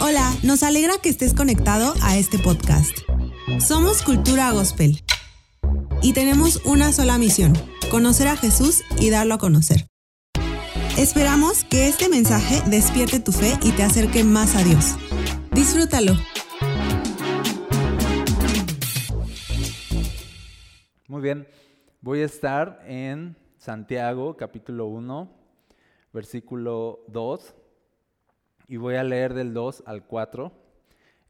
Hola, nos alegra que estés conectado a este podcast. Somos Cultura Gospel y tenemos una sola misión, conocer a Jesús y darlo a conocer. Esperamos que este mensaje despierte tu fe y te acerque más a Dios. Disfrútalo. Muy bien, voy a estar en Santiago capítulo 1, versículo 2, y voy a leer del 2 al 4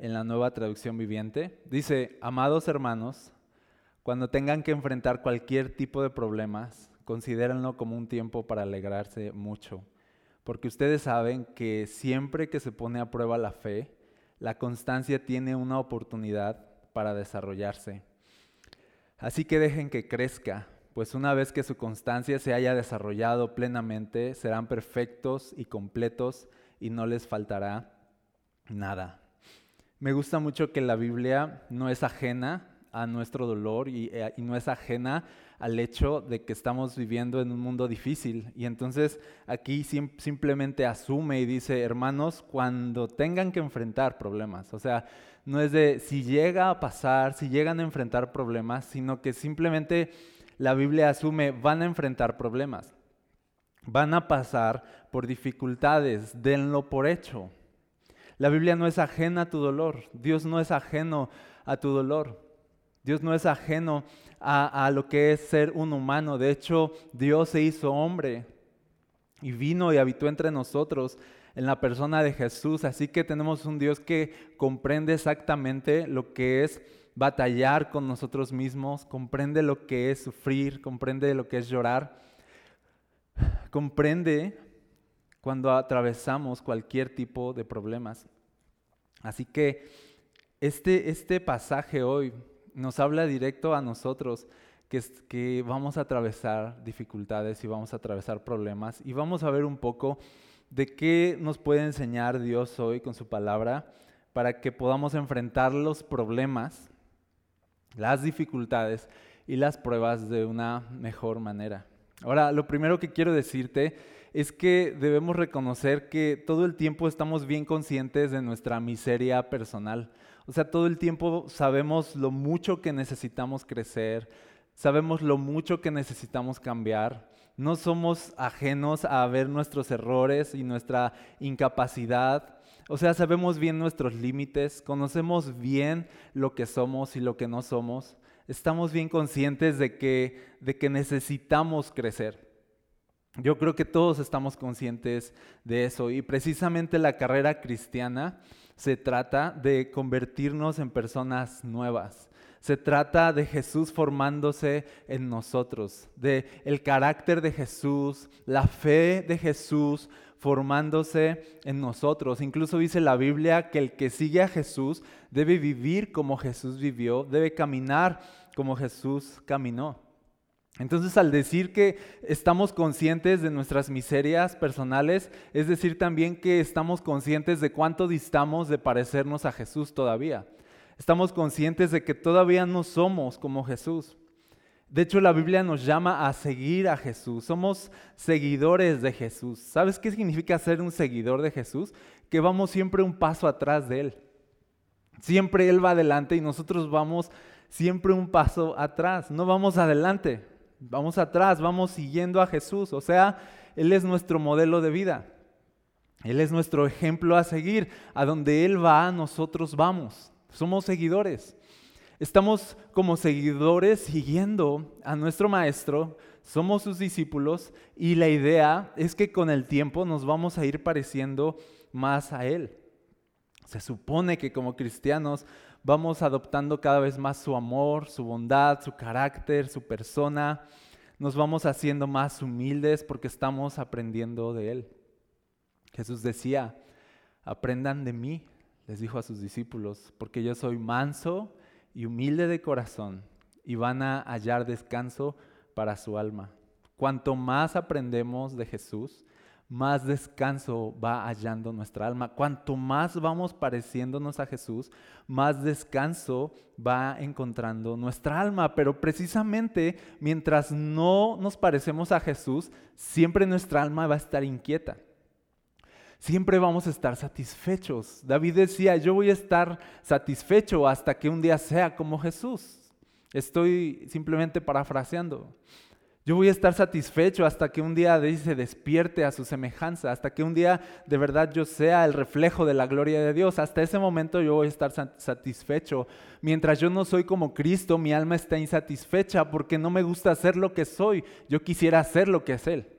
en la nueva traducción viviente. Dice, amados hermanos, cuando tengan que enfrentar cualquier tipo de problemas, considérenlo como un tiempo para alegrarse mucho, porque ustedes saben que siempre que se pone a prueba la fe, la constancia tiene una oportunidad para desarrollarse. Así que dejen que crezca, pues una vez que su constancia se haya desarrollado plenamente, serán perfectos y completos y no les faltará nada. Me gusta mucho que la Biblia no es ajena a nuestro dolor y, eh, no es ajena al hecho de que estamos viviendo en un mundo difícil. Y entonces aquí simplemente asume y dice, hermanos, cuando tengan que enfrentar problemas, o sea, no es de si llega a pasar, si llegan a enfrentar problemas, sino que simplemente la Biblia asume van a enfrentar problemas. Van a pasar por dificultades, denlo por hecho. La Biblia no es ajena a tu dolor, Dios no es ajeno a tu dolor, Dios no es ajeno a, a lo que es ser un humano. De hecho, Dios se hizo hombre y vino y habitó entre nosotros en la persona de Jesús. Así que tenemos un Dios que comprende exactamente lo que es batallar con nosotros mismos, comprende lo que es sufrir, comprende lo que es llorar, comprende cuando atravesamos cualquier tipo de problemas. Así que este, este pasaje hoy nos habla directo a nosotros que, que vamos a atravesar dificultades y vamos a atravesar problemas y vamos a ver un poco de qué nos puede enseñar Dios hoy con su palabra para que podamos enfrentar los problemas, las dificultades y las pruebas de una mejor manera. Ahora, lo primero que quiero decirte es que debemos reconocer que todo el tiempo estamos bien conscientes de nuestra miseria personal. O sea, todo el tiempo sabemos lo mucho que necesitamos crecer, sabemos lo mucho que necesitamos cambiar, no somos ajenos a ver nuestros errores y nuestra incapacidad. O sea, sabemos bien nuestros límites, conocemos bien lo que somos y lo que no somos. Estamos bien conscientes de que, de que necesitamos crecer. Yo creo que todos estamos conscientes de eso y precisamente la carrera cristiana se trata de convertirnos en personas nuevas. Se trata de Jesús formándose en nosotros, de el carácter de Jesús, la fe de Jesús formándose en nosotros. Incluso dice la Biblia que el que sigue a Jesús debe vivir como Jesús vivió, debe caminar como Jesús caminó. Entonces al decir que estamos conscientes de nuestras miserias personales, es decir también que estamos conscientes de cuánto distamos de parecernos a Jesús todavía estamos conscientes de que todavía no somos como Jesús. De hecho, la Biblia nos llama a seguir a Jesús. Somos seguidores de Jesús. ¿Sabes qué significa ser un seguidor de Jesús? Que vamos siempre un paso atrás de Él. Siempre Él va adelante y nosotros vamos siempre un paso atrás. No vamos adelante, vamos atrás, vamos siguiendo a Jesús. O sea, Él es nuestro modelo de vida. Él es nuestro ejemplo a seguir. A donde Él va, nosotros vamos. Somos seguidores. Estamos como seguidores siguiendo a nuestro maestro, somos sus discípulos y la idea es que con el tiempo nos vamos a ir pareciendo más a Él. Se supone que como cristianos vamos adoptando cada vez más su amor, su bondad, su carácter, su persona. Nos vamos haciendo más humildes porque estamos aprendiendo de Él. Jesús decía, aprendan de mí, les dijo a sus discípulos, porque yo soy manso y humilde de corazón y van a hallar descanso para su alma. Cuanto más aprendemos de Jesús, más descanso va hallando nuestra alma. Cuanto más vamos pareciéndonos a Jesús, más descanso va encontrando nuestra alma. Pero precisamente mientras no nos parecemos a Jesús, siempre nuestra alma va a estar inquieta. Siempre vamos a estar satisfechos. David decía, yo voy a estar satisfecho hasta que un día sea como Jesús. Estoy simplemente parafraseando. Yo voy a estar satisfecho hasta que un día se despierte a su semejanza, hasta que un día de verdad yo sea el reflejo de la gloria de Dios. Hasta ese momento yo voy a estar satisfecho. Mientras yo no soy como Cristo, mi alma está insatisfecha porque no me gusta ser lo que soy. Yo quisiera ser lo que es Él.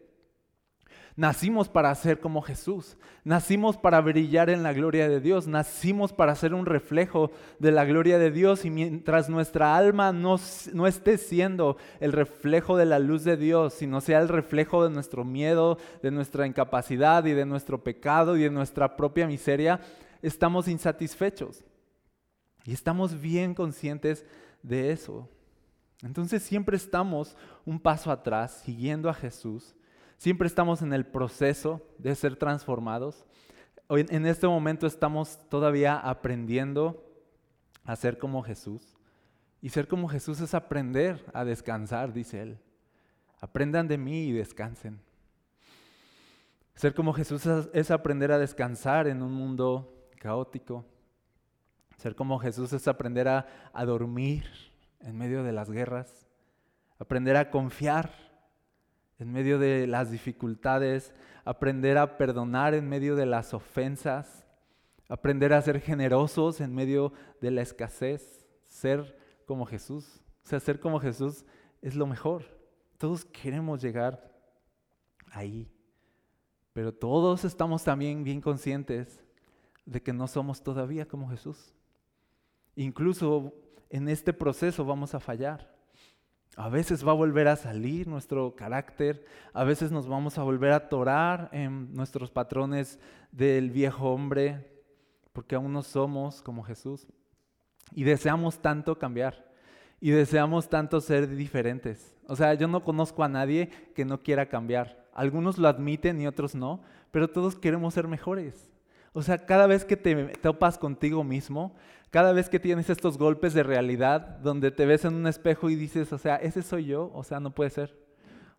Nacimos para ser como Jesús. Nacimos para brillar en la gloria de Dios. Nacimos para ser un reflejo de la gloria de Dios. Y mientras nuestra alma no, no esté siendo el reflejo de la luz de Dios, sino sea el reflejo de nuestro miedo, de nuestra incapacidad y de nuestro pecado y de nuestra propia miseria, estamos insatisfechos. Y estamos bien conscientes de eso. Entonces siempre estamos un paso atrás, siguiendo a Jesús Siempre estamos en el proceso de ser transformados. En este momento estamos todavía aprendiendo a ser como Jesús. Y ser como Jesús es aprender a descansar, dice él. Aprendan de mí y descansen. Ser como Jesús es aprender a descansar en un mundo caótico. Ser como Jesús es aprender a, a dormir en medio de las guerras. Aprender a confiar en medio de las dificultades, aprender a perdonar en medio de las ofensas, aprender a ser generosos en medio de la escasez, ser como Jesús. O sea, ser como Jesús es lo mejor. Todos queremos llegar ahí, pero todos estamos también bien conscientes de que no somos todavía como Jesús. Incluso en este proceso vamos a fallar. A veces va a volver a salir nuestro carácter, a veces nos vamos a volver a atorar en nuestros patrones del viejo hombre, porque aún no somos como Jesús. Y deseamos tanto cambiar, y deseamos tanto ser diferentes. O sea, yo no conozco a nadie que no quiera cambiar. Algunos lo admiten y otros no, pero todos queremos ser mejores. O sea, cada vez que te topas contigo mismo, cada vez que tienes estos golpes de realidad donde te ves en un espejo y dices, o sea, ese soy yo, o sea, no puede ser.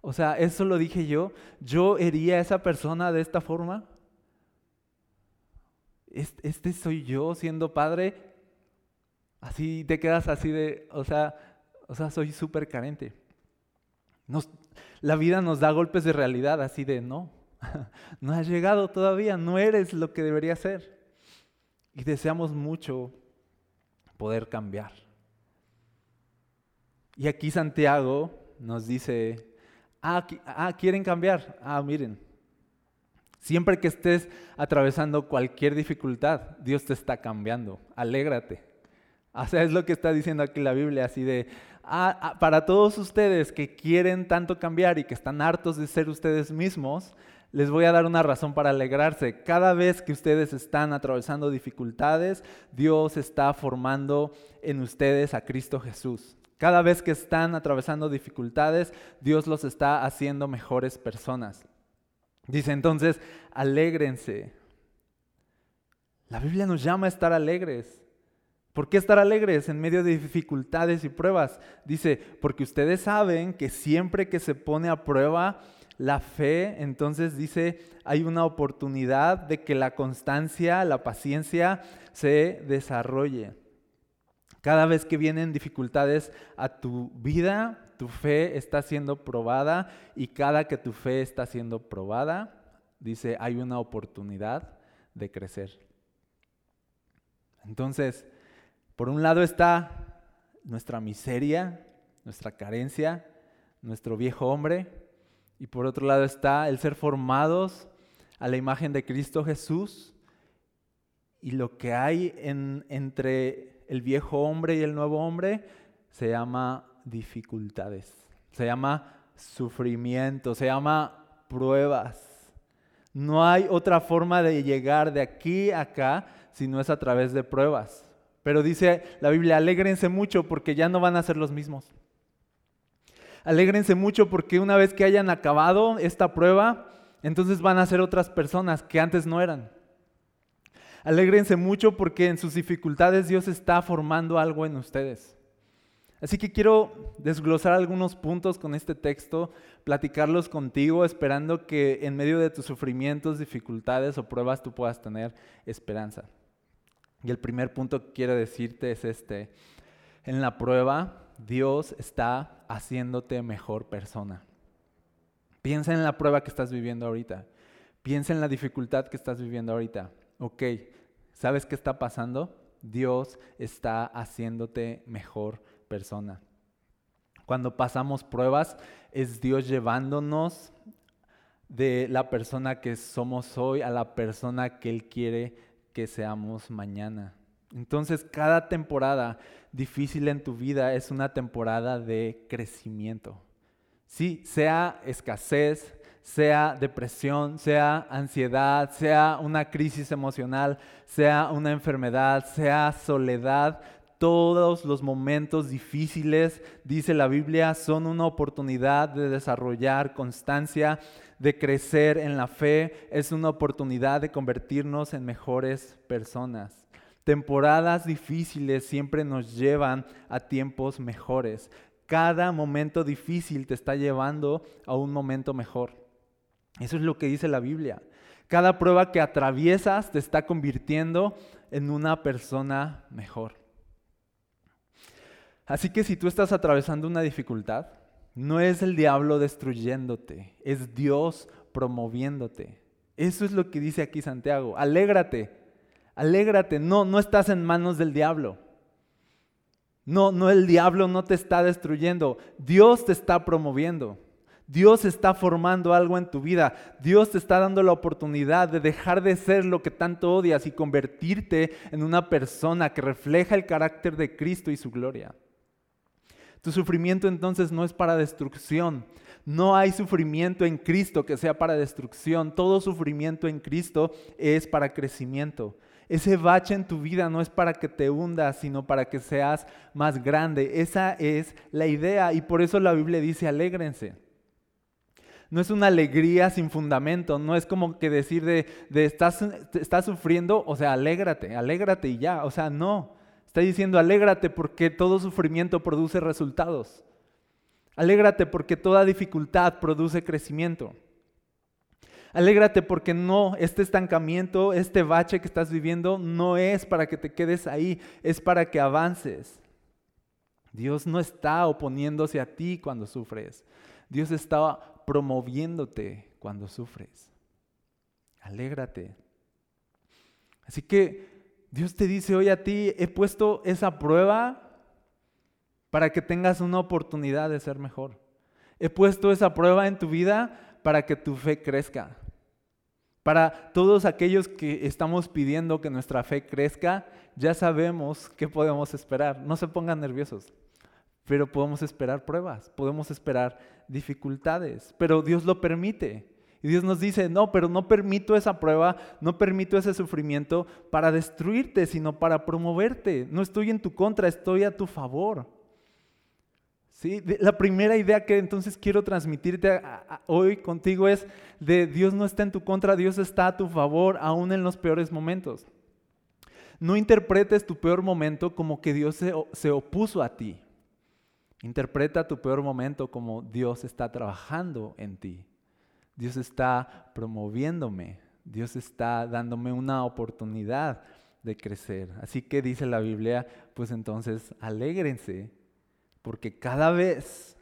O sea, eso lo dije yo, yo hería a esa persona de esta forma. Este soy yo siendo padre. Así te quedas así de, o sea, o sea, soy súper carente. la vida nos da golpes de realidad así de, no, no has llegado todavía, no eres lo que debería ser. Y deseamos mucho poder cambiar. Y aquí Santiago nos dice, ah, ah, quieren cambiar. Ah, miren, siempre que estés atravesando cualquier dificultad, Dios te está cambiando. Alégrate. O sea, es lo que está diciendo aquí la Biblia, así de, ah, ah, para todos ustedes que quieren tanto cambiar y que están hartos de ser ustedes mismos, les voy a dar una razón para alegrarse. Cada vez que ustedes están atravesando dificultades, Dios está formando en ustedes a Cristo Jesús. Cada vez que están atravesando dificultades, Dios los está haciendo mejores personas. Dice entonces, alégrense. La Biblia nos llama a estar alegres. ¿Por qué estar alegres en medio de dificultades y pruebas? Dice, porque ustedes saben que siempre que se pone a prueba, la fe, entonces dice, hay una oportunidad de que la constancia, la paciencia se desarrolle. Cada vez que vienen dificultades a tu vida, tu fe está siendo probada y cada que tu fe está siendo probada, dice, hay una oportunidad de crecer. Entonces, por un lado está nuestra miseria, nuestra carencia, nuestro viejo hombre, y por otro lado está el ser formados a la imagen de Cristo Jesús y lo que hay entre el viejo hombre y el nuevo hombre se llama dificultades, se llama sufrimiento, se llama pruebas. No hay otra forma de llegar de aquí a acá si no es a través de pruebas. Pero dice la Biblia, alégrense mucho porque ya no van a ser los mismos. Alégrense mucho porque una vez que hayan acabado esta prueba, entonces van a ser otras personas que antes no eran. Alégrense mucho porque en sus dificultades Dios está formando algo en ustedes. Así que quiero desglosar algunos puntos con este texto, platicarlos contigo, esperando que en medio de tus sufrimientos, dificultades o pruebas tú puedas tener esperanza. Y el primer punto que quiero decirte es este. En la prueba, Dios está haciéndote mejor persona. Piensa en la prueba que estás viviendo ahorita. Piensa en la dificultad que estás viviendo ahorita. Ok, ¿sabes qué está pasando? Dios está haciéndote mejor persona. Cuando pasamos pruebas, es Dios llevándonos de la persona que somos hoy a la persona que Él quiere que seamos mañana. Entonces, cada temporada difícil en tu vida es una temporada de crecimiento. Sí, sea escasez, sea depresión, sea ansiedad, sea una crisis emocional, sea una enfermedad, sea soledad, todos los momentos difíciles, dice la Biblia, son una oportunidad de desarrollar constancia, de crecer en la fe, es una oportunidad de convertirnos en mejores personas. Temporadas difíciles siempre nos llevan a tiempos mejores. Cada momento difícil te está llevando a un momento mejor. Eso es lo que dice la Biblia. Cada prueba que atraviesas te está convirtiendo en una persona mejor. Así que si tú estás atravesando una dificultad, no es el diablo destruyéndote, es Dios promoviéndote. Eso es lo que dice aquí Santiago. Alégrate, alégrate. No, no estás en manos del diablo. No, no el diablo no te está destruyendo. Dios te está promoviendo. Dios está formando algo en tu vida. Dios te está dando la oportunidad de dejar de ser lo que tanto odias y convertirte en una persona que refleja el carácter de Cristo y su gloria. Tu sufrimiento entonces no es para destrucción. No hay sufrimiento en Cristo que sea para destrucción. Todo sufrimiento en Cristo es para crecimiento. Ese bache en tu vida no es para que te hundas, sino para que seas más grande. Esa es la idea y por eso la Biblia dice alégrense. No es una alegría sin fundamento, no es como que decir de, estás, estás sufriendo, o sea, alégrate, alégrate y ya, o sea, no. Está diciendo, alégrate porque todo sufrimiento produce resultados. Alégrate porque toda dificultad produce crecimiento. Alégrate porque no, este estancamiento, este bache que estás viviendo no es para que te quedes ahí, es para que avances. Dios no está oponiéndose a ti cuando sufres. Dios está promoviéndote cuando sufres. Alégrate. Así que Dios te dice hoy a ti, he puesto esa prueba para que tengas una oportunidad de ser mejor. He puesto esa prueba en tu vida para que tu fe crezca. Para todos aquellos que estamos pidiendo que nuestra fe crezca, ya sabemos qué podemos esperar. No se pongan nerviosos, pero podemos esperar pruebas, podemos esperar dificultades, pero Dios lo permite. Y Dios nos dice, no, pero no permito esa prueba, no permito ese sufrimiento para destruirte, sino para promoverte. No estoy en tu contra, estoy a tu favor. La primera idea que entonces quiero transmitirte hoy contigo es de Dios no está en tu contra, Dios está a tu favor, aún en los peores momentos. No interpretes tu peor momento como que Dios se, se opuso a ti. Interpreta tu peor momento como Dios está trabajando en ti. Dios está promoviéndome, Dios está dándome una oportunidad de crecer. Así que dice la Biblia, pues entonces alégrense, porque cada vez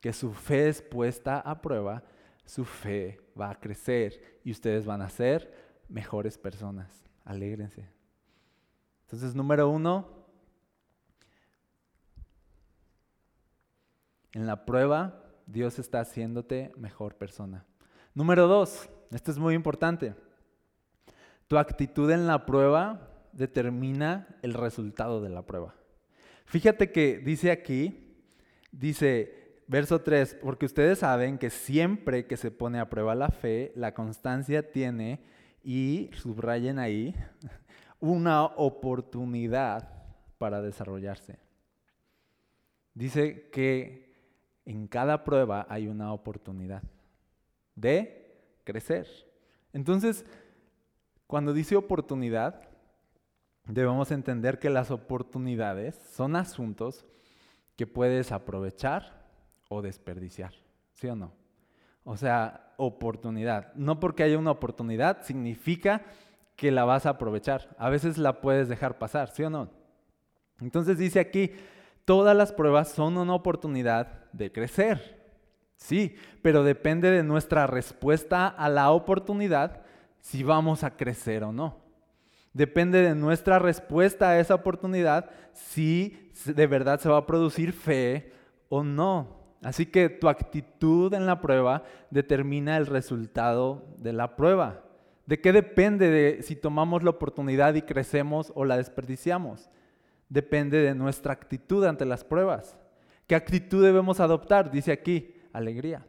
que su fe es puesta a prueba, su fe va a crecer y ustedes van a ser mejores personas. Alégrense. Entonces, número uno, en la prueba Dios está haciéndote mejor persona. Número dos, esto es muy importante. Tu actitud en la prueba determina el resultado de la prueba. Fíjate que dice aquí, dice verso 3, porque ustedes saben que siempre que se pone a prueba la fe, la constancia tiene, y subrayen ahí, una oportunidad para desarrollarse. Dice que en cada prueba hay una oportunidad de crecer. Entonces, cuando dice oportunidad, debemos entender que las oportunidades son asuntos que puedes aprovechar o desperdiciar, ¿sí o no? O sea, oportunidad. No porque haya una oportunidad significa que la vas a aprovechar. A veces la puedes dejar pasar, ¿sí o no? Entonces dice aquí, todas las pruebas son una oportunidad de crecer. Sí, pero depende de nuestra respuesta a la oportunidad si vamos a crecer o no. Depende de nuestra respuesta a esa oportunidad si de verdad se va a producir fe o no. Así que tu actitud en la prueba determina el resultado de la prueba. ¿De qué depende de si tomamos la oportunidad y crecemos o la desperdiciamos? Depende de nuestra actitud ante las pruebas. ¿Qué actitud debemos adoptar? Dice aquí, alegría.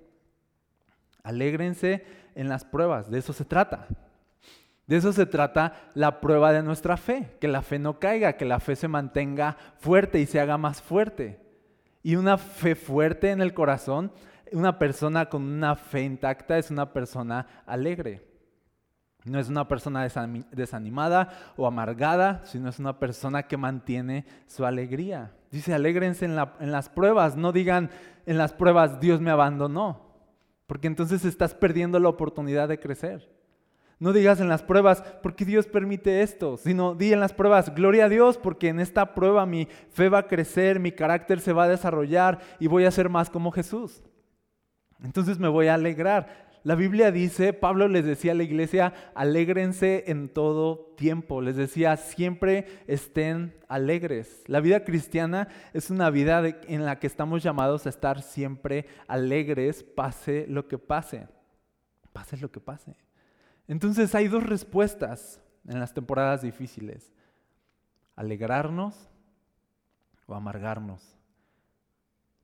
Alégrense en las pruebas, de eso se trata. De eso se trata la prueba de nuestra fe, que la fe no caiga, que la fe se mantenga fuerte y se haga más fuerte. Y una fe fuerte en el corazón, una persona con una fe intacta es una persona alegre. No es una persona desanimada o amargada, sino es una persona que mantiene su alegría. Dice, alégrense en, en, las pruebas, no digan en las pruebas Dios me abandonó, porque entonces estás perdiendo la oportunidad de crecer. No digas en las pruebas, porque Dios permite esto, sino di en las pruebas, gloria a Dios, porque en esta prueba mi fe va a crecer, mi carácter se va a desarrollar y voy a ser más como Jesús. Entonces me voy a alegrar. La Biblia dice, Pablo les decía a la iglesia, alégrense en todo tiempo. Les decía, siempre estén alegres. La vida cristiana es una vida en la que estamos llamados a estar siempre alegres, pase lo que pase. Pase lo que pase. Entonces hay dos respuestas en las temporadas difíciles. Alegrarnos o amargarnos.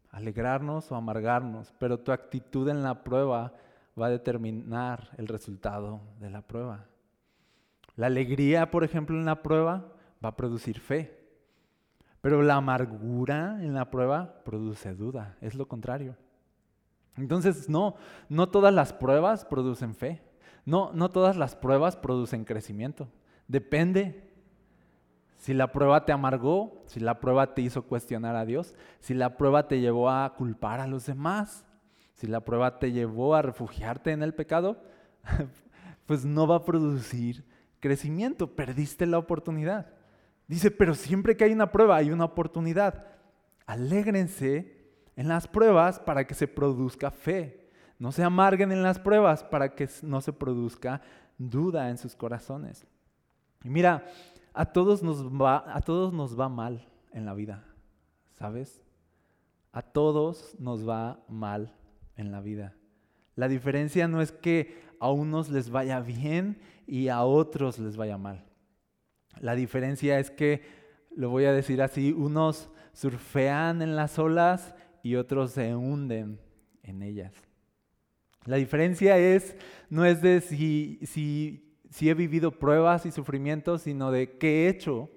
Alegrarnos o amargarnos. Pero tu actitud en la prueba va a determinar el resultado de la prueba. La alegría, por ejemplo, en la prueba va a producir fe. Pero la amargura en la prueba produce duda. Es lo contrario. Entonces, no, no todas las pruebas producen fe. No, no todas las pruebas producen crecimiento. Depende. Si la prueba te amargó, si la prueba te hizo cuestionar a Dios, si la prueba te llevó a culpar a los demás, si la prueba te llevó a refugiarte en el pecado, pues no va a producir crecimiento, perdiste la oportunidad. Dice, pero siempre que hay una prueba hay una oportunidad. Alégrense en las pruebas para que se produzca fe. No se amarguen en las pruebas para que no se produzca duda en sus corazones. Y mira, a todos nos va, a todos nos va mal en la vida, ¿sabes? A todos nos va mal en la vida. La diferencia no es que a unos les vaya bien y a otros les vaya mal. La diferencia es que, lo voy a decir así, unos surfean en las olas y otros se hunden en ellas. La diferencia es, no es de si, si he vivido pruebas y sufrimientos, sino de qué he hecho,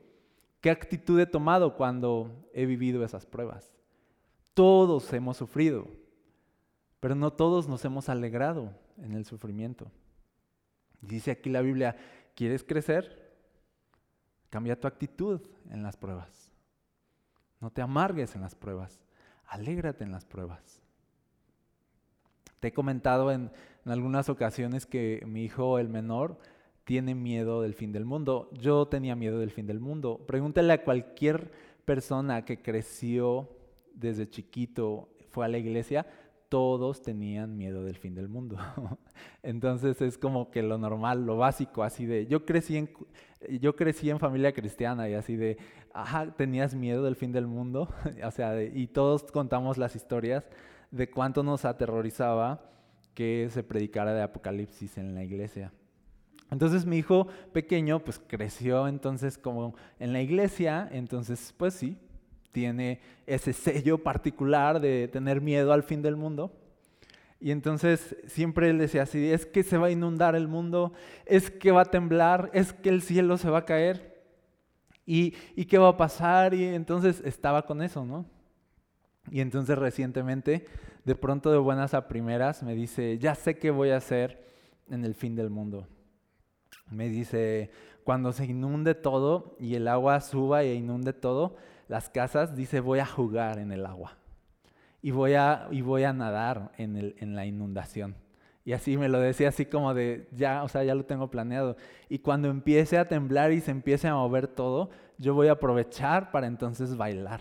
qué actitud he tomado cuando he vivido esas pruebas. Todos hemos sufrido, pero no todos nos hemos alegrado en el sufrimiento. Dice aquí la Biblia, ¿quieres crecer? Cambia tu actitud en las pruebas. No te amargues en las pruebas. Alégrate en las pruebas. Te he comentado en, algunas ocasiones que mi hijo, el menor, tiene miedo del fin del mundo. Yo tenía miedo del fin del mundo. Pregúntale a cualquier persona que creció desde chiquito, fue a la iglesia, todos tenían miedo del fin del mundo. Entonces es como que lo normal, lo básico, así de, yo crecí en, familia cristiana y así de, ajá, tenías miedo del fin del mundo, o sea, y todos contamos las historias de cuánto nos aterrorizaba que se predicara de Apocalipsis en la iglesia. Entonces mi hijo pequeño pues creció entonces como en la iglesia, entonces pues sí, tiene ese sello particular de tener miedo al fin del mundo. Y entonces siempre él decía así, es que se va a inundar el mundo, es que va a temblar, es que el cielo se va a caer. ¿Y, y qué va a pasar? Y entonces estaba con eso, ¿no? Y entonces recientemente, de pronto de buenas a primeras, me dice, ya sé qué voy a hacer en el fin del mundo. Me dice, cuando se inunde todo y el agua suba e inunde todo, las casas, dice voy a jugar en el agua y voy a, y voy a nadar en, el, en la inundación. Y así me lo decía así como de, ya, o sea, ya lo tengo planeado. Y cuando empiece a temblar y se empiece a mover todo, yo voy a aprovechar para entonces bailar,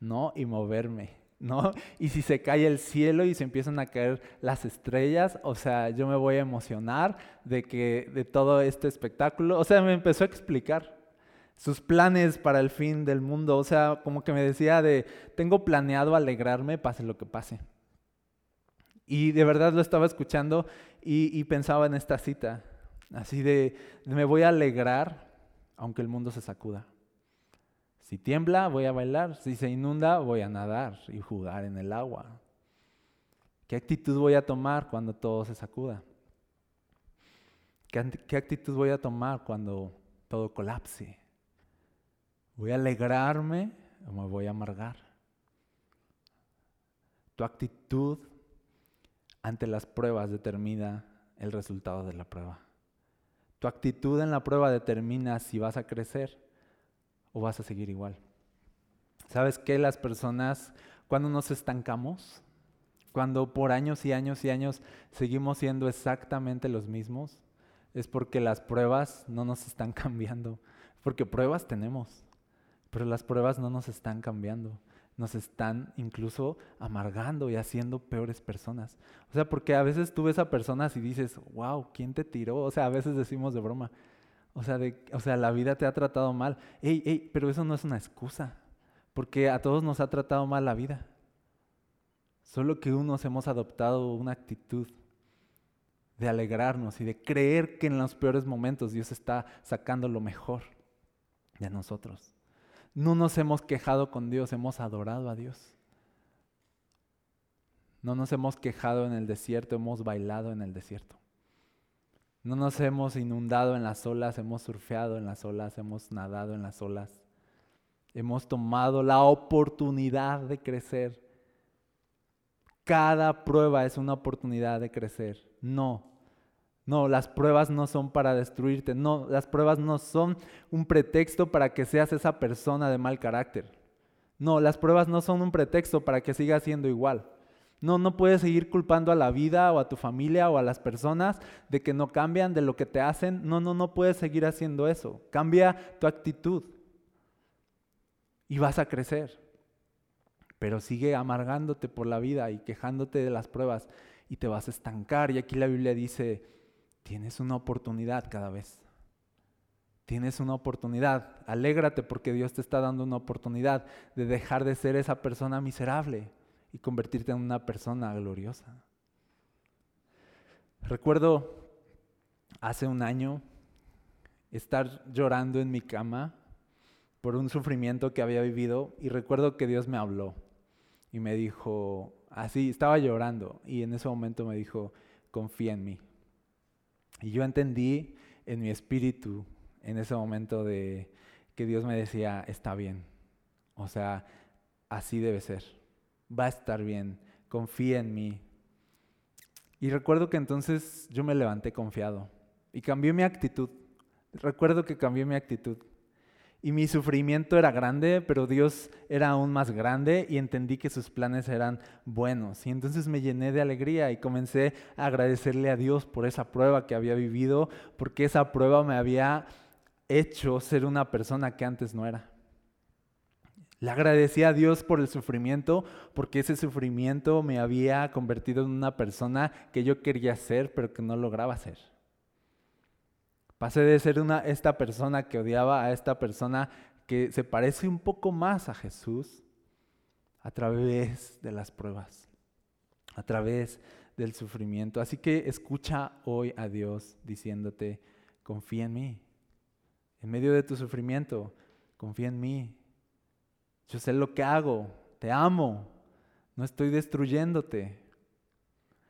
¿no? Y moverme, ¿no? Y si se cae el cielo y se empiezan a caer las estrellas, o sea, yo me voy a emocionar de que de todo este espectáculo. O sea, me empezó a explicar sus planes para el fin del mundo. O sea, como que me decía de, tengo planeado alegrarme pase lo que pase. Y de verdad lo estaba escuchando y, pensaba en esta cita, así de, me voy a alegrar aunque el mundo se sacuda. Si tiembla, voy a bailar. Si se inunda, voy a nadar y jugar en el agua. ¿Qué actitud voy a tomar cuando todo se sacuda? ¿Qué, ¿Qué, actitud voy a tomar cuando todo colapse? ¿Voy a alegrarme o me voy a amargar? Tu actitud ante las pruebas determina el resultado de la prueba. Tu actitud en la prueba determina si vas a crecer o vas a seguir igual. ¿Sabes qué? Las personas, cuando nos estancamos, cuando por años y años y años seguimos siendo exactamente los mismos, es porque las pruebas no nos están cambiando. Porque pruebas tenemos, pero las pruebas no nos están cambiando nos están incluso amargando y haciendo peores personas. O sea, porque a veces tú ves a personas y dices, wow, ¿quién te tiró? O sea, a veces decimos de broma, o sea, la vida te ha tratado mal. Ey, ey, pero eso no es una excusa, porque a todos nos ha tratado mal la vida. Solo que unos hemos adoptado una actitud de alegrarnos y de creer que en los peores momentos Dios está sacando lo mejor de nosotros. No nos hemos quejado con Dios, hemos adorado a Dios. No nos hemos quejado en el desierto, hemos bailado en el desierto. No nos hemos inundado en las olas, hemos surfeado en las olas, hemos nadado en las olas. Hemos tomado la oportunidad de crecer. Cada prueba es una oportunidad de crecer. No, no, las pruebas no son para destruirte. No, las pruebas no son un pretexto para que seas esa persona de mal carácter. No, las pruebas no son un pretexto para que sigas siendo igual. No, no puedes seguir culpando a la vida o a tu familia o a las personas de que no cambian, de lo que te hacen. No, no, no puedes seguir haciendo eso. Cambia tu actitud y vas a crecer. Pero sigue amargándote por la vida y quejándote de las pruebas y te vas a estancar. Y aquí la Biblia dice, Tienes una oportunidad cada vez. Tienes una oportunidad. Alégrate porque Dios te está dando una oportunidad de dejar de ser esa persona miserable y convertirte en una persona gloriosa. Recuerdo hace un año estar llorando en mi cama por un sufrimiento que había vivido y recuerdo que Dios me habló y me dijo, así, estaba llorando y en ese momento me dijo, confía en mí. Y yo entendí en mi espíritu en ese momento de que Dios me decía, está bien. O sea, así debe ser. Va a estar bien. Confía en mí. Y recuerdo que entonces yo me levanté confiado y cambié mi actitud. Recuerdo que cambié mi actitud. Y mi sufrimiento era grande, pero Dios era aún más grande y entendí que sus planes eran buenos. Y entonces me llené de alegría y comencé a agradecerle a Dios por esa prueba que había vivido, porque esa prueba me había hecho ser una persona que antes no era. Le agradecí a Dios por el sufrimiento, porque ese sufrimiento me había convertido en una persona que yo quería ser, pero que no lograba ser. Pasé de ser una, esta persona que odiaba a esta persona que se parece un poco más a Jesús a través de las pruebas, a través del sufrimiento. Así que escucha hoy a Dios diciéndote, confía en mí. En medio de tu sufrimiento, confía en mí. Yo sé lo que hago, te amo, no estoy destruyéndote,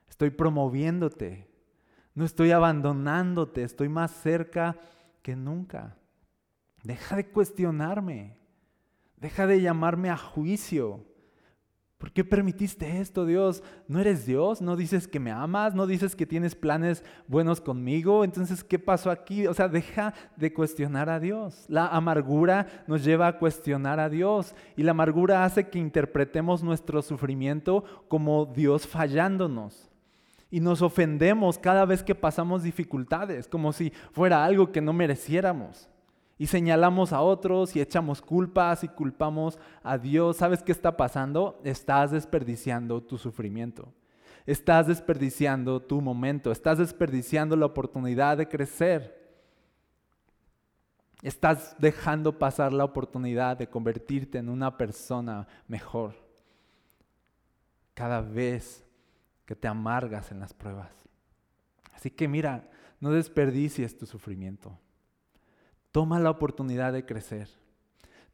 estoy promoviéndote. No estoy abandonándote, estoy más cerca que nunca. Deja de cuestionarme. Deja de llamarme a juicio. ¿Por qué permitiste esto, Dios? ¿No eres Dios? ¿No dices que me amas? ¿No dices que tienes planes buenos conmigo? Entonces, ¿qué pasó aquí? O sea, deja de cuestionar a Dios. La amargura nos lleva a cuestionar a Dios y la amargura hace que interpretemos nuestro sufrimiento como Dios fallándonos. Y nos ofendemos cada vez que pasamos dificultades, como si fuera algo que no mereciéramos y señalamos a otros y echamos culpas y culpamos a Dios. ¿Sabes qué está pasando? Estás desperdiciando tu sufrimiento. Estás desperdiciando tu momento. Estás desperdiciando la oportunidad de crecer. Estás dejando pasar la oportunidad de convertirte en una persona mejor. Cada vez que te amargas en las pruebas. Así que mira, no desperdicies tu sufrimiento. Toma la oportunidad de crecer.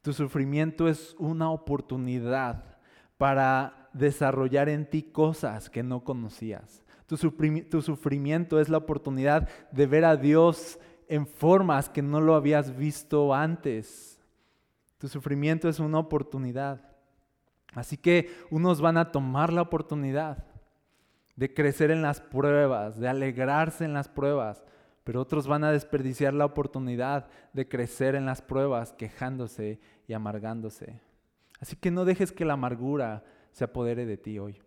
Tu sufrimiento es una oportunidad para desarrollar en ti cosas que no conocías. Tu, sufrimiento es la oportunidad de ver a Dios en formas que no lo habías visto antes. Tu sufrimiento es una oportunidad. Así que unos van a tomar la oportunidad de crecer en las pruebas, de alegrarse en las pruebas, pero otros van a desperdiciar la oportunidad de crecer en las pruebas, quejándose y amargándose. Así que no dejes que la amargura se apodere de ti hoy,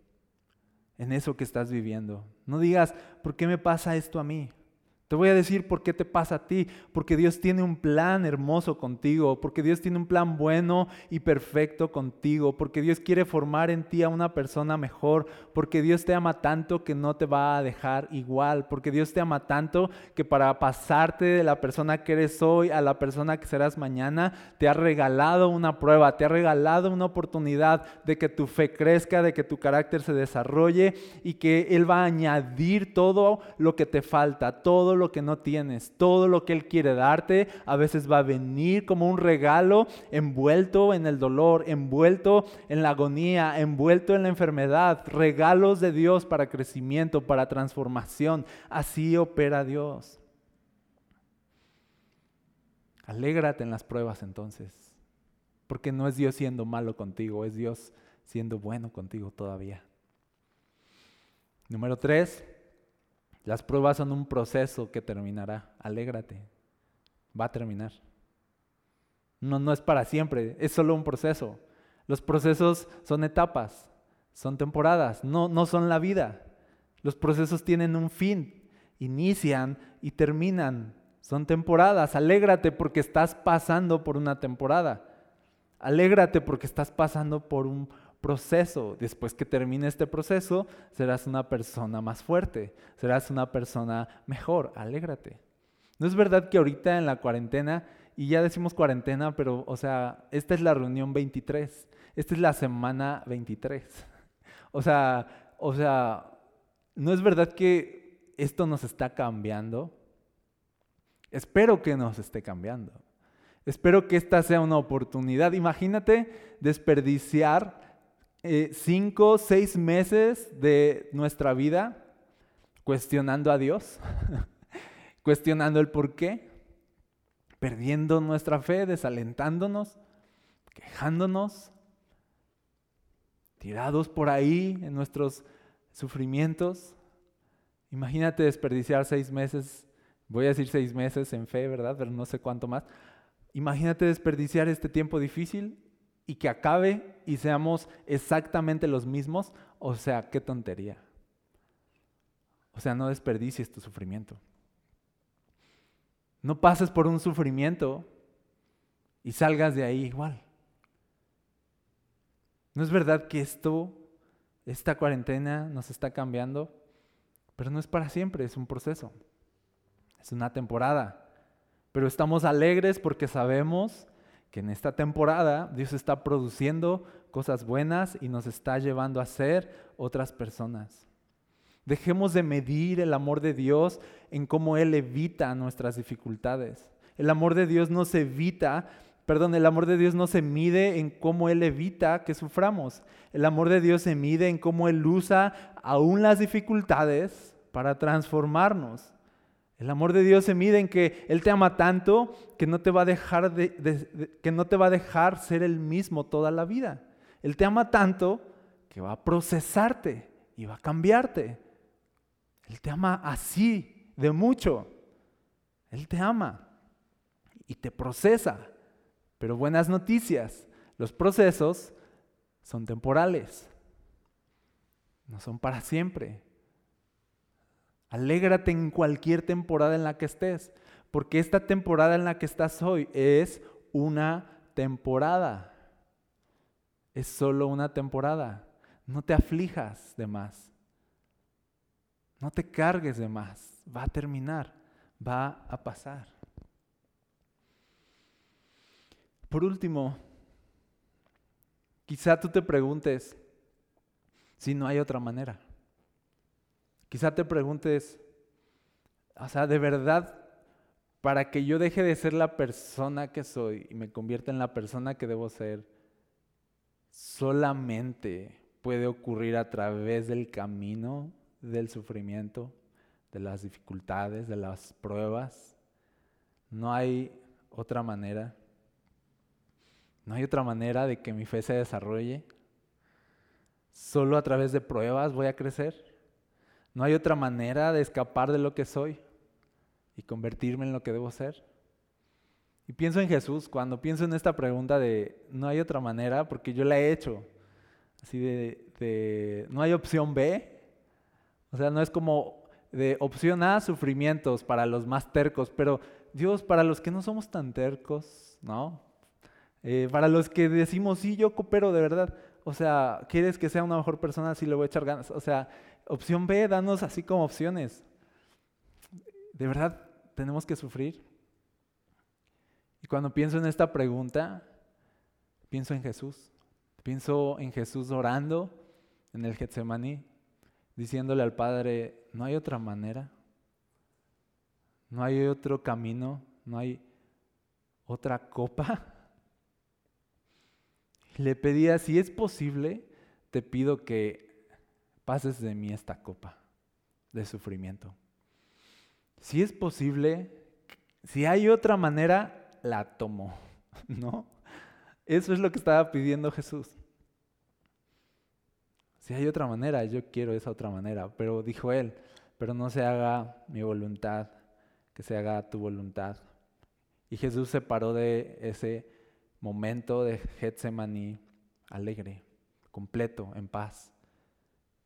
en eso que estás viviendo. No digas, ¿por qué me pasa esto a mí? Te voy a decir por qué te pasa a ti, porque Dios tiene un plan hermoso contigo, porque Dios tiene un plan bueno y perfecto contigo, porque Dios quiere formar en ti a una persona mejor, porque Dios te ama tanto que no te va a dejar igual, porque Dios te ama tanto que para pasarte de la persona que eres hoy a la persona que serás mañana, te ha regalado una prueba, te ha regalado una oportunidad de que tu fe crezca, de que tu carácter se desarrolle y que Él va a añadir todo lo que te falta, todo lo que no tienes, todo lo que Él quiere darte, a veces va a venir como un regalo envuelto en el dolor, envuelto en la agonía, envuelto en la enfermedad, regalos de Dios para crecimiento, para transformación. Así opera Dios. Alégrate en las pruebas entonces, porque no es Dios siendo malo contigo, es Dios siendo bueno contigo todavía. Número tres, las pruebas son un proceso que terminará. Alégrate. Va a terminar. No, no es para siempre, es solo un proceso. Los procesos son etapas, son temporadas, no, no son la vida. Los procesos tienen un fin, inician y terminan. Son temporadas. Alégrate porque estás pasando por una temporada. Alégrate porque estás pasando por un proceso. Después que termine este proceso, serás una persona más fuerte, serás una persona mejor. Alégrate. No es verdad que ahorita en la cuarentena, y ya decimos cuarentena, pero, o sea, esta es la reunión 23, esta es la semana 23. O sea, o sea, no es verdad que esto nos está cambiando. Espero que nos esté cambiando. Espero que esta sea una oportunidad. Imagínate desperdiciar eh, cinco, seis meses de nuestra vida cuestionando a Dios, cuestionando el por qué, perdiendo nuestra fe, desalentándonos, quejándonos, tirados por ahí en nuestros sufrimientos. Imagínate desperdiciar seis meses, voy a decir seis meses en fe, ¿verdad? Pero no sé cuánto más. Imagínate desperdiciar este tiempo difícil y que acabe y seamos exactamente los mismos, o sea, qué tontería. O sea, no desperdicies tu sufrimiento. No pases por un sufrimiento y salgas de ahí igual. ¿No es verdad que esto, esta cuarentena nos está cambiando? Pero no es para siempre, es un proceso. Es una temporada. Pero estamos alegres porque sabemos que en esta temporada Dios está produciendo cosas buenas y nos está llevando a ser otras personas. Dejemos de medir el amor de Dios en cómo Él evita nuestras dificultades. El amor de Dios no se evita, perdón, el amor de Dios no se mide en cómo Él evita que suframos. El amor de Dios se mide en cómo Él usa aún las dificultades para transformarnos. El amor de Dios se mide en que Él te ama tanto que no te va a dejar, que no te va a dejar ser el mismo toda la vida. Él te ama tanto que va a procesarte y va a cambiarte. Él te ama así, de mucho. Él te ama y te procesa. Pero buenas noticias, los procesos son temporales, no son para siempre. Alégrate en cualquier temporada en la que estés, porque esta temporada en la que estás hoy es una temporada. Es solo una temporada. No te aflijas de más. No te cargues de más. Va a terminar. Va a pasar. Por último, quizá tú te preguntes si no hay otra manera. Quizá te preguntes, o sea, de verdad, para que yo deje de ser la persona que soy y me convierta en la persona que debo ser, solamente puede ocurrir a través del camino del sufrimiento, de las dificultades, de las pruebas. No hay otra manera. No hay otra manera de que mi fe se desarrolle. Solo a través de pruebas voy a crecer. No hay otra manera de escapar de lo que soy y convertirme en lo que debo ser. Y pienso en Jesús, cuando pienso en esta pregunta de no hay otra manera, porque yo la he hecho, así de, no hay opción B, o sea, no es como de opción A, sufrimientos para los más tercos, pero Dios, para los que no somos tan tercos, ¿no? Eh, para los que decimos, sí, yo coopero de verdad. O sea, ¿quieres que sea una mejor persona? Sí, le voy a echar ganas. O sea, opción B, danos así como opciones. ¿De verdad tenemos que sufrir? Y cuando pienso en esta pregunta, pienso en Jesús. Pienso en Jesús orando en el Getsemaní, diciéndole al Padre, no hay otra manera, no hay otro camino, no hay otra copa le pedía, si es posible, te pido que pases de mí esta copa de sufrimiento. Si es posible, si hay otra manera, la tomo, ¿no? Eso es lo que estaba pidiendo Jesús. Si hay otra manera, yo quiero esa otra manera. Pero dijo él, pero no se haga mi voluntad, que se haga tu voluntad. Y Jesús se paró de ese momento de Getsemaní alegre, completo, en paz.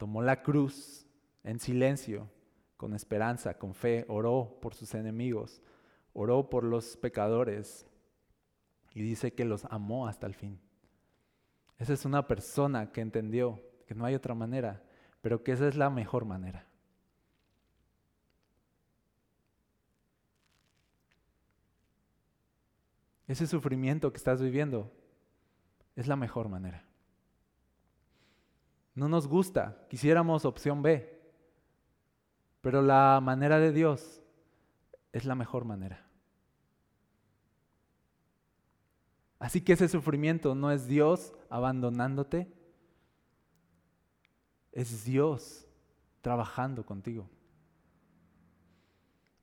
Tomó la cruz en silencio, con esperanza, con fe, oró por sus enemigos, oró por los pecadores y dice que los amó hasta el fin. Esa es una persona que entendió que no hay otra manera, pero que esa es la mejor manera. Ese sufrimiento que estás viviendo es la mejor manera. No nos gusta, quisiéramos opción B, pero la manera de Dios es la mejor manera. Así que ese sufrimiento no es Dios abandonándote, es Dios trabajando contigo.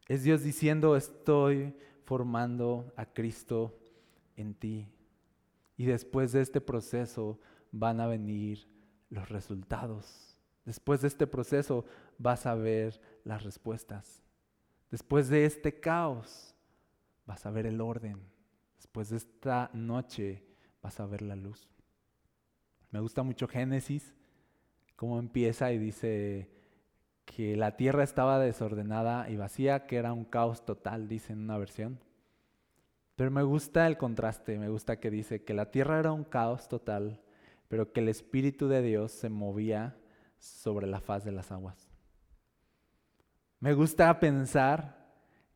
Es Dios diciendo, estoy formando a Cristo en ti. Y después de este proceso van a venir los resultados. Después de este proceso vas a ver las respuestas. Después de este caos vas a ver el orden. Después de esta noche vas a ver la luz. Me gusta mucho Génesis, cómo empieza y dice, que la tierra estaba desordenada y vacía, que era un caos total, dice en una versión. Pero me gusta el contraste, me gusta que dice que la tierra era un caos total, pero que el Espíritu de Dios se movía sobre la faz de las aguas. Me gusta pensar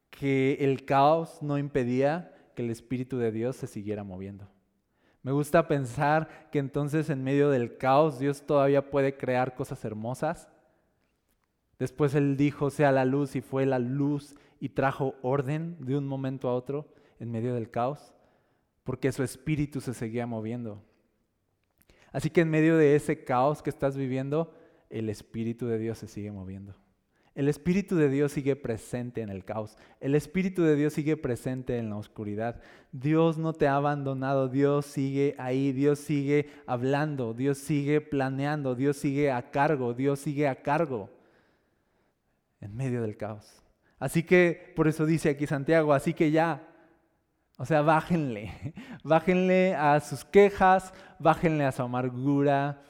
que el caos no impedía que el Espíritu de Dios se siguiera moviendo. Me gusta pensar que entonces en medio del caos Dios todavía puede crear cosas hermosas Después él dijo, sea la luz y fue la luz y trajo orden de un momento a otro en medio del caos, porque su espíritu se seguía moviendo. Así que en medio de ese caos que estás viviendo, el espíritu de Dios se sigue moviendo. El Espíritu de Dios sigue presente en el caos. El Espíritu de Dios sigue presente en la oscuridad. Dios no te ha abandonado. Dios sigue ahí. Dios sigue hablando. Dios sigue planeando. Dios sigue a cargo. Dios sigue a cargo en medio del caos. Así que, por eso dice aquí Santiago, así que ya, o sea, bájenle, bájenle a sus quejas, bájenle a su amargura,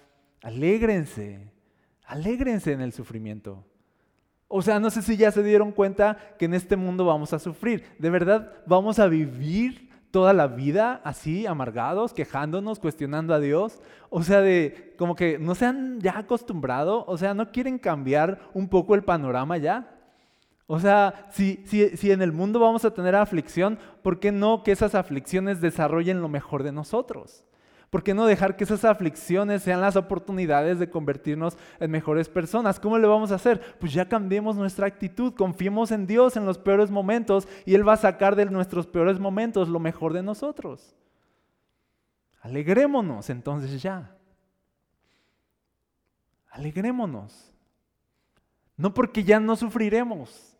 alégrense, alégrense en el sufrimiento. O sea, no sé si ya se dieron cuenta que en este mundo vamos a sufrir. ¿De verdad vamos a vivir toda la vida así, amargados, quejándonos, cuestionando a Dios? O sea, de como que no se han ya acostumbrado, o sea, no quieren cambiar un poco el panorama ya. O sea, si, si, si en el mundo vamos a tener aflicción, ¿por qué no que esas aflicciones desarrollen lo mejor de nosotros? ¿Por qué no dejar que esas aflicciones sean las oportunidades de convertirnos en mejores personas? ¿Cómo le vamos a hacer? Pues ya cambiemos nuestra actitud, confiemos en Dios en los peores momentos y Él va a sacar de nuestros peores momentos lo mejor de nosotros. Alegrémonos entonces ya. Alegrémonos. No porque ya no sufriremos,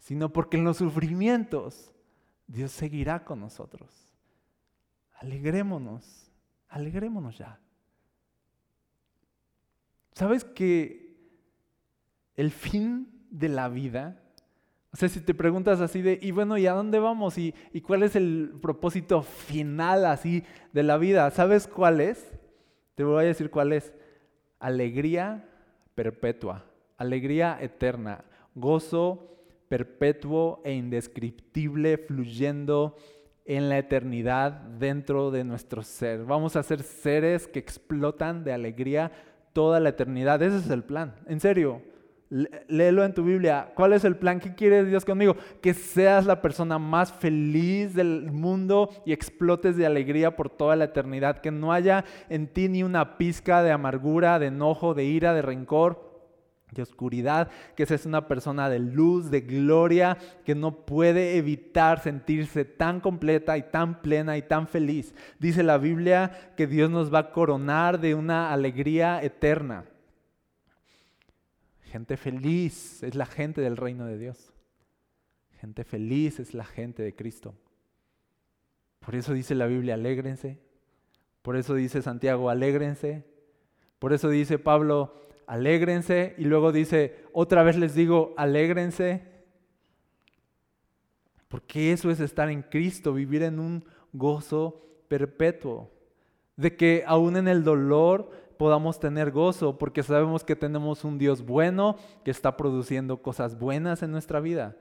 sino porque en los sufrimientos Dios seguirá con nosotros. Alegrémonos. Alegrémonos ya. ¿Sabes que el fin de la vida, o sea, si te preguntas así de, y bueno, ¿y a dónde vamos? ¿Y, ¿Y, cuál es el propósito final así de la vida? ¿Sabes cuál es? Te voy a decir cuál es. Alegría perpetua, alegría eterna, gozo perpetuo e indescriptible fluyendo en la eternidad dentro de nuestro ser. Vamos a ser seres que explotan de alegría toda la eternidad. Ese es el plan. En serio, léelo en tu Biblia. ¿Cuál es el plan? ¿Qué quiere Dios conmigo? Que seas la persona más feliz del mundo y explotes de alegría por toda la eternidad. Que no haya en ti ni una pizca de amargura, de enojo, de ira, de rencor de oscuridad, que seas una persona de luz, de gloria, que no puede evitar sentirse tan completa y tan plena y tan feliz. Dice la Biblia que Dios nos va a coronar de una alegría eterna. Gente feliz es la gente del reino de Dios. Gente feliz es la gente de Cristo. Por eso dice la Biblia, alégrense. Por eso dice Santiago, alégrense. Por eso dice Pablo, alégrense. Y luego dice, otra vez les digo, alégrense. Porque eso es estar en Cristo, vivir en un gozo perpetuo. De que aún en el dolor podamos tener gozo, porque sabemos que tenemos un Dios bueno que está produciendo cosas buenas en nuestra vida.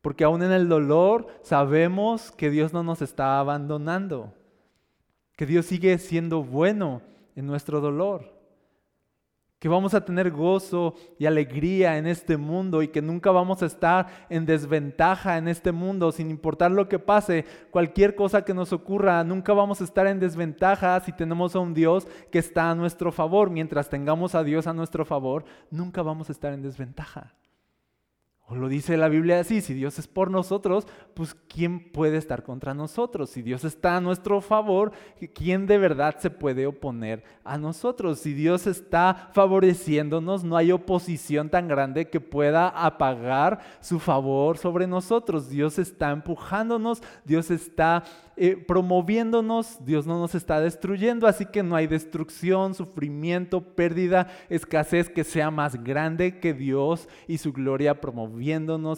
Porque aún en el dolor sabemos que Dios no nos está abandonando, que Dios sigue siendo bueno en nuestro dolor que vamos a tener gozo y alegría en este mundo y que nunca vamos a estar en desventaja en este mundo, sin importar lo que pase, cualquier cosa que nos ocurra, nunca vamos a estar en desventaja si tenemos a un Dios que está a nuestro favor. Mientras tengamos a Dios a nuestro favor, nunca vamos a estar en desventaja. O lo dice la Biblia así, si Dios es por nosotros, pues ¿quién puede estar contra nosotros? Si Dios está a nuestro favor, ¿quién de verdad se puede oponer a nosotros? Si Dios está favoreciéndonos, no hay oposición tan grande que pueda apagar su favor sobre nosotros. Dios está empujándonos, Dios está eh, promoviéndonos, Dios no nos está destruyendo, así que no hay destrucción, sufrimiento, pérdida, escasez que sea más grande que Dios y su gloria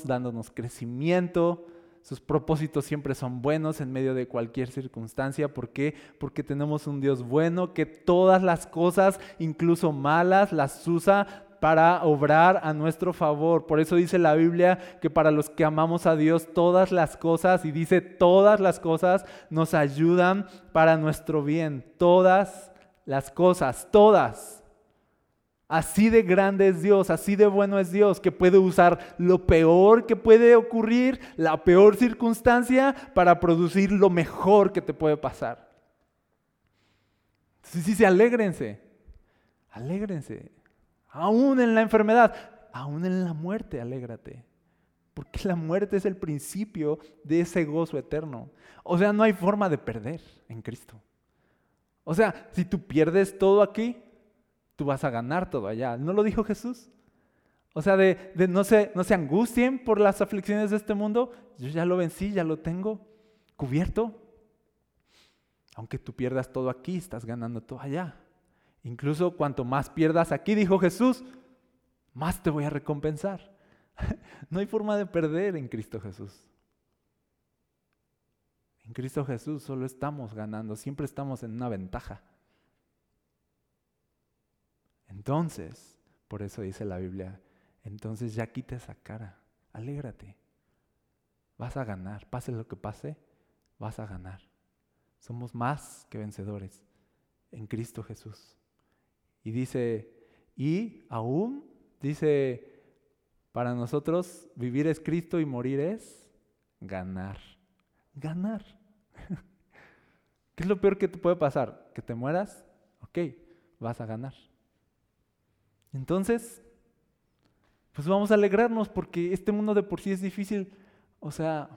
dándonos crecimiento. Sus propósitos siempre son buenos en medio de cualquier circunstancia. ¿Por qué? Porque tenemos un Dios bueno que todas las cosas, incluso malas, las usa para obrar a nuestro favor. Por eso dice la Biblia que para los que amamos a Dios todas las cosas, y dice todas las cosas, nos ayudan para nuestro bien. Todas las cosas, todas. Así de grande es Dios, así de bueno es Dios, que puede usar lo peor que puede ocurrir, la peor circunstancia, para producir lo mejor que te puede pasar. Sí, sí, sí, alégrense, alégrense. Aún en la enfermedad, aún en la muerte, alégrate. Porque la muerte es el principio de ese gozo eterno. O sea, no hay forma de perder en Cristo. O sea, si tú pierdes todo aquí, tú vas a ganar todo allá. ¿No lo dijo Jesús? O sea, de, no, se, no se angustien por las aflicciones de este mundo. Yo ya lo vencí, ya lo tengo cubierto. Aunque tú pierdas todo aquí, estás ganando todo allá. Incluso cuanto más pierdas aquí, dijo Jesús, más te voy a recompensar. No hay forma de perder en Cristo Jesús. En Cristo Jesús solo estamos ganando, siempre estamos en una ventaja. Entonces, por eso dice la Biblia, entonces ya quita esa cara, alégrate. Vas a ganar, pase lo que pase, vas a ganar. Somos más que vencedores en Cristo Jesús. Y dice, y aún, dice, para nosotros vivir es Cristo y morir es ganar. Ganar. ¿Qué es lo peor que te puede pasar? ¿Que te mueras? Ok, vas a ganar. Entonces, pues vamos a alegrarnos porque este mundo de por sí es difícil. O sea,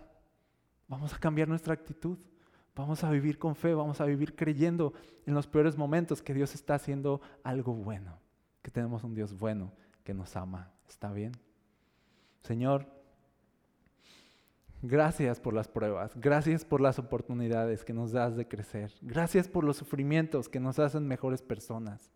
vamos a cambiar nuestra actitud. Vamos a vivir con fe, vamos a vivir creyendo en los peores momentos que Dios está haciendo algo bueno, que tenemos un Dios bueno que nos ama. ¿Está bien? Señor, gracias por las pruebas, gracias por las oportunidades que nos das de crecer, gracias por los sufrimientos que nos hacen mejores personas.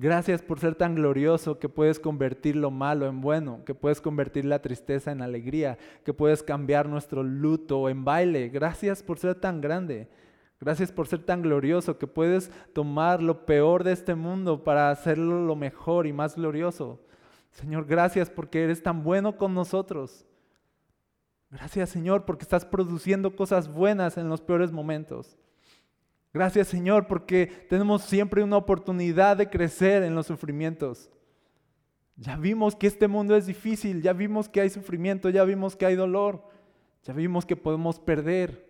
Gracias por ser tan glorioso que puedes convertir lo malo en bueno, que puedes convertir la tristeza en alegría, que puedes cambiar nuestro luto en baile. Gracias por ser tan grande. Gracias por ser tan glorioso que puedes tomar lo peor de este mundo para hacerlo lo mejor y más glorioso. Señor, gracias porque eres tan bueno con nosotros. Gracias, Señor, porque estás produciendo cosas buenas en los peores momentos. Gracias, Señor, porque tenemos siempre una oportunidad de crecer en los sufrimientos. Ya vimos que este mundo es difícil, ya vimos que hay sufrimiento, ya vimos que hay dolor, ya vimos que podemos perder.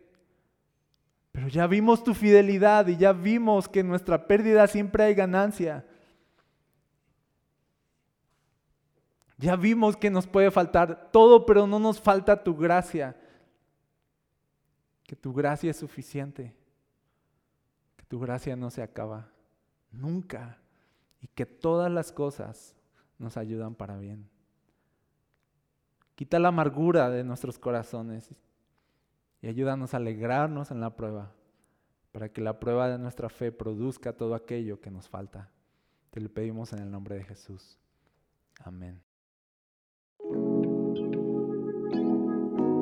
Pero ya vimos tu fidelidad y ya vimos que en nuestra pérdida siempre hay ganancia. Ya vimos que nos puede faltar todo, pero no nos falta tu gracia. Que tu gracia es suficiente. Tu gracia no se acaba nunca. Y que todas las cosas nos ayudan para bien. Quita la amargura de nuestros corazones y ayúdanos a alegrarnos en la prueba, para que la prueba de nuestra fe produzca todo aquello que nos falta. Te lo pedimos en el nombre de Jesús. Amén.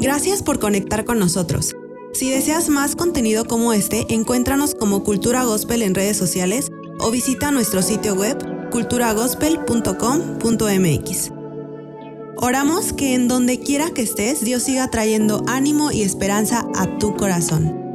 Gracias por conectar con nosotros. Si deseas más contenido como este, encuéntranos como Cultura Gospel en redes sociales o visita nuestro sitio web culturagospel.com.mx. Oramos que en donde quiera que estés, Dios siga trayendo ánimo y esperanza a tu corazón.